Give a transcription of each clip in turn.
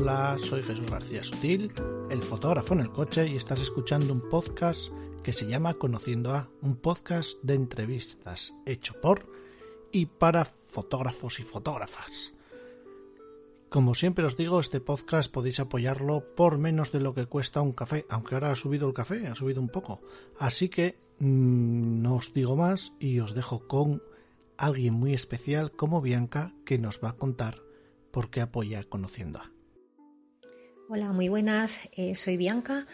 Hola, soy Jesús García Sutil, el fotógrafo en el coche y estás escuchando un podcast que se llama Conociendo a, un podcast de entrevistas hecho por y para fotógrafos y fotógrafas. Como siempre os digo, este podcast podéis apoyarlo por menos de lo que cuesta un café, aunque ahora ha subido el café, ha subido un poco. Así que mmm, no os digo más y os dejo con alguien muy especial como Bianca que nos va a contar por qué apoya Conociendo a. Hola, muy buenas, eh, soy Bianca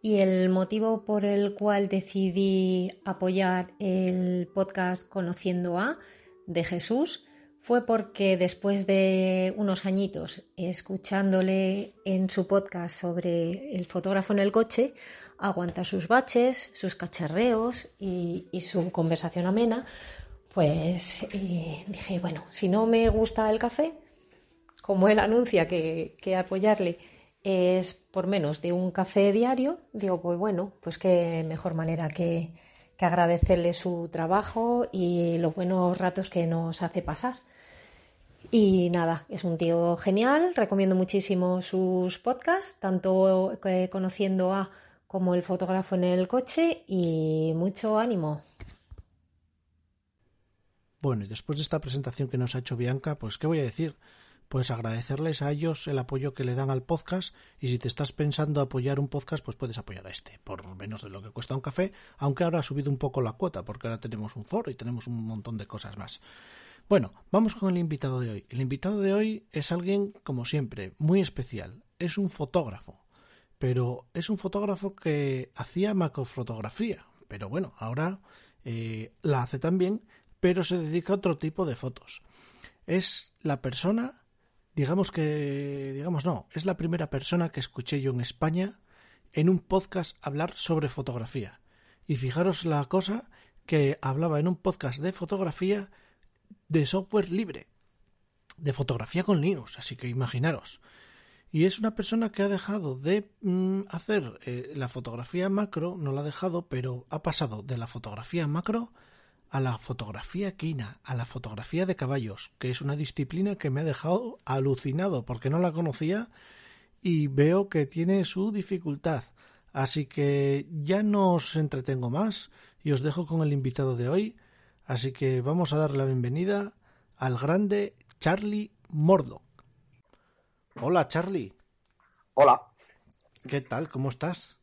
y el motivo por el cual decidí apoyar el podcast Conociendo a de Jesús fue porque después de unos añitos escuchándole en su podcast sobre el fotógrafo en el coche, aguanta sus baches, sus cacharreos y, su conversación amena, pues eh, dije, bueno, si no me gusta el café, como él anuncia que, que apoyarle es por menos de un café diario, digo, pues bueno, pues qué mejor manera que, que agradecerle su trabajo y los buenos ratos que nos hace pasar. Y nada, es un tío genial, recomiendo muchísimo sus podcasts, tanto eh, conociendo a como el fotógrafo en el coche y mucho ánimo. Bueno, y después de esta presentación que nos ha hecho Bianca, pues ¿qué voy a decir? Pues agradecerles a ellos el apoyo que le dan al podcast y si te estás pensando apoyar un podcast, pues puedes apoyar a este, por menos de lo que cuesta un café, aunque ahora ha subido un poco la cuota, porque ahora tenemos un foro y tenemos un montón de cosas más. Bueno, vamos con el invitado de hoy. El invitado de hoy es alguien, como siempre, muy especial. Es un fotógrafo, pero es un fotógrafo que hacía macrofotografía, pero bueno, ahora eh, la hace también, pero se dedica a otro tipo de fotos. Es la persona digamos que, digamos no, es la primera persona que escuché yo en España en un podcast hablar sobre fotografía. Y fijaros la cosa que hablaba en un podcast de fotografía de software libre, de fotografía con Linux, así que imaginaros. Y es una persona que ha dejado de mm, hacer eh, la fotografía macro, no la ha dejado, pero ha pasado de la fotografía macro a la fotografía quina, a la fotografía de caballos, que es una disciplina que me ha dejado alucinado porque no la conocía y veo que tiene su dificultad. Así que ya no os entretengo más y os dejo con el invitado de hoy. Así que vamos a dar la bienvenida al grande Charlie Mordock. Hola Charlie. Hola. ¿Qué tal? ¿Cómo estás?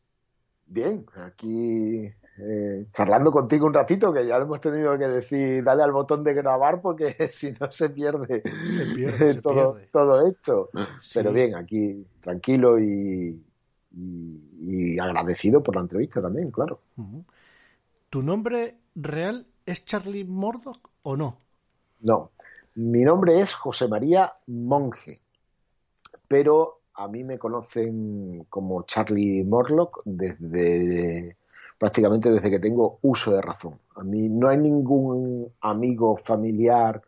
Bien, aquí eh, charlando contigo un ratito, que ya hemos tenido que decir, dale al botón de grabar porque si no se pierde, se pierde todo, se pierde. todo esto. Sí. Pero bien, aquí tranquilo y, y, y, agradecido por la entrevista también, claro. ¿Tu nombre real es Charlie Mordock o no? No, mi nombre es José María Monge, pero a mí me conocen como Charlie Morlock desde prácticamente desde que tengo uso de razón. A mí no hay ningún amigo, familiar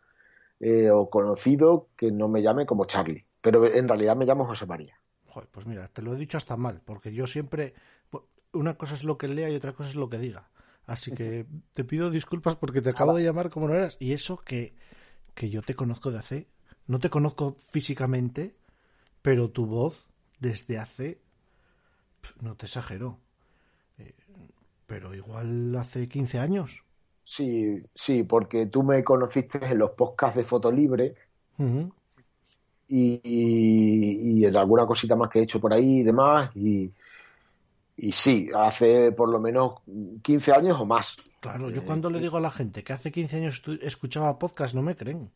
eh, o conocido que no me llame como Charlie, pero en realidad me llamo José María. Joder, pues mira, te lo he dicho hasta mal, porque yo siempre una cosa es lo que lea y otra cosa es lo que diga. Así que te pido disculpas porque te acabo de llamar como no eras. Y eso que, que yo te conozco de hace, no te conozco físicamente, pero tu voz desde hace, no te exagero, eh, pero igual hace 15 años. Sí, sí, porque tú me conociste en los podcasts de Fotolibre uh -huh. y, y, y, en alguna cosita más que he hecho por ahí y demás. Y, y sí, hace por lo menos 15 años o más. Claro, yo cuando eh, le digo a la gente que hace 15 años escuchaba podcast no me creen.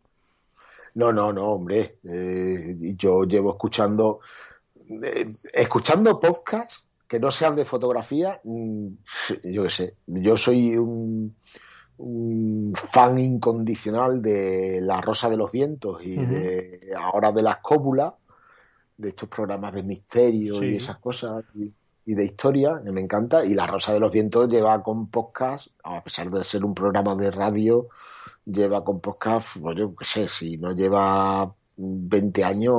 No, no, no, hombre. Eh, yo llevo escuchando, eh, escuchando podcasts que no sean de fotografía, mm, yo qué sé, yo soy un, un, fan incondicional de La Rosa de los Vientos y uh -huh. de ahora de las cópulas, de estos programas de misterio sí. y esas cosas y, y, de historia, que me encanta. Y La Rosa de los Vientos lleva con podcast, a pesar de ser un programa de radio, lleva con podcast, pues yo qué sé, si no lleva 20 años,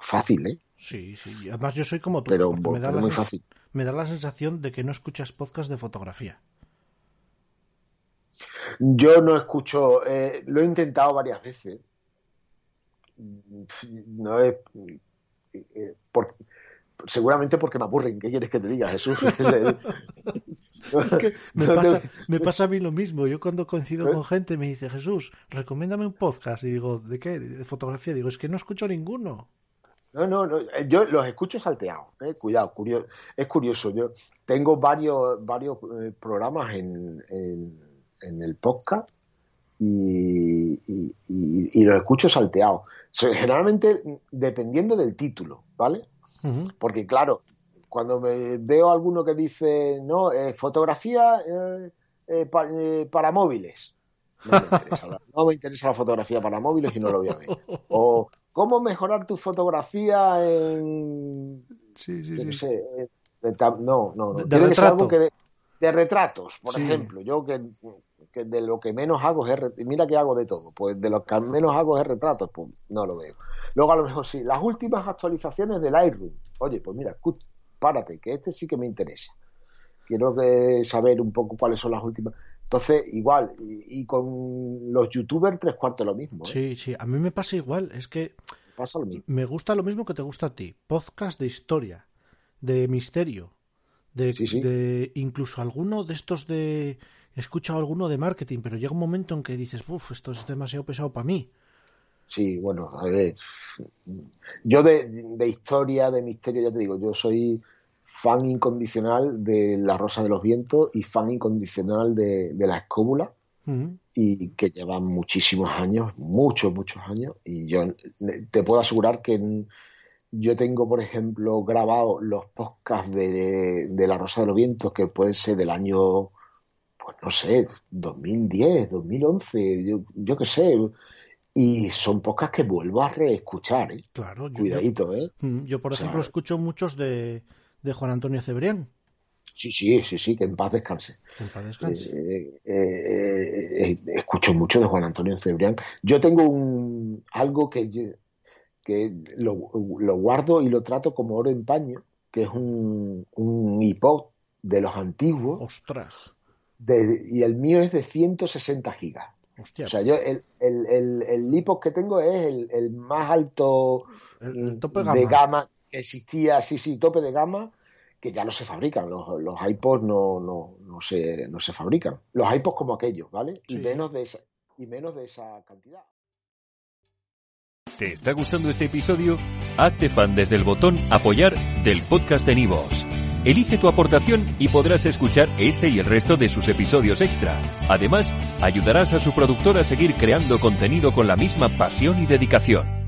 fácil, ¿eh? Sí, sí. Además yo soy como tú. Pero, me, da pero muy fácil. me da la sensación de que no escuchas podcast de fotografía. Yo no escucho, eh, lo he intentado varias veces. No he, eh, seguramente porque me aburren. ¿Qué quieres que te diga, Jesús? es que me pasa, me pasa, a mí lo mismo. Yo cuando coincido con gente me dice, Jesús, recomiéndame un podcast. Y digo, ¿de qué? De fotografía. Digo, es que no escucho ninguno. No, no, no. Yo los escucho salteados. Eh. Cuidado, curioso. es curioso. Yo tengo varios, varios eh, programas en, en, el podcast y, y, los escucho salteados. generalmente dependiendo del título, ¿vale? Porque claro, cuando me veo alguno que dice, no, eh, fotografía eh, eh, para móviles, no me, interesa, no me interesa la fotografía para móviles y no lo voy a ver. O cómo mejorar tu fotografía en... Sí, sí, sí. no, no, no. De, que ser algo que de, retratos, por ejemplo. Yo que, que, de lo que menos hago es... Mira que hago de todo. Pues de lo que menos hago es retratos, pues no lo veo. Luego a lo mejor sí, las últimas actualizaciones del Lightroom. Oye, pues mira, párate, que este sí que me interesa. Quiero saber un poco cuáles son las últimas. Entonces, igual, y, con los youtubers tres cuartos lo mismo. ¿eh? Sí, sí, a mí me pasa igual. Es que pasa lo mismo. me gusta lo mismo que te gusta a ti. Podcast de historia, de misterio, de, de incluso alguno de estos de... He escuchado alguno de marketing, pero llega un momento en que dices, uff, esto es demasiado pesado para mí. Sí, bueno, a ver, yo de, historia, de misterio, ya te digo, yo soy fan incondicional de La Rosa de los Vientos y fan incondicional de, La Escóbula y que llevan muchísimos años, muchos, muchos años y yo te puedo asegurar que yo tengo, por ejemplo, grabado los podcasts de, de La Rosa de los Vientos que pueden ser del año, pues no sé, 2010, 2011, yo, yo qué sé, y son pocas que vuelvo a reescuchar, ¿eh? Claro, Cuidadito, ¿eh? Yo, por ejemplo, escucho muchos de, de, Juan Antonio Cebrián. Sí, sí, sí, sí, que en paz descanse. en paz descanse. Eh, eh, eh, escucho mucho de Juan Antonio Cebrián. Yo tengo un algo que, que lo, lo, guardo y lo trato como oro en paño, que es un, un iPod de los antiguos. Ostras. De, y el mío es de 160 gigas. O sea, yo el, el, el, el Lipos que tengo es el, el más alto de gama existía, sí, sí, tope de gama, que ya no se fabrican. Los, los iPods no, no, no, se, no se fabrican. Los iPods como aquellos, ¿vale? Y, menos de esa, y menos de esa cantidad. ¿Te está gustando este episodio? Hazte fan desde el botón apoyar del podcast de Nivos. Elige tu aportación y podrás escuchar este y el resto de sus episodios extra. Además, ayudarás a su productor a seguir creando contenido con la misma pasión y dedicación.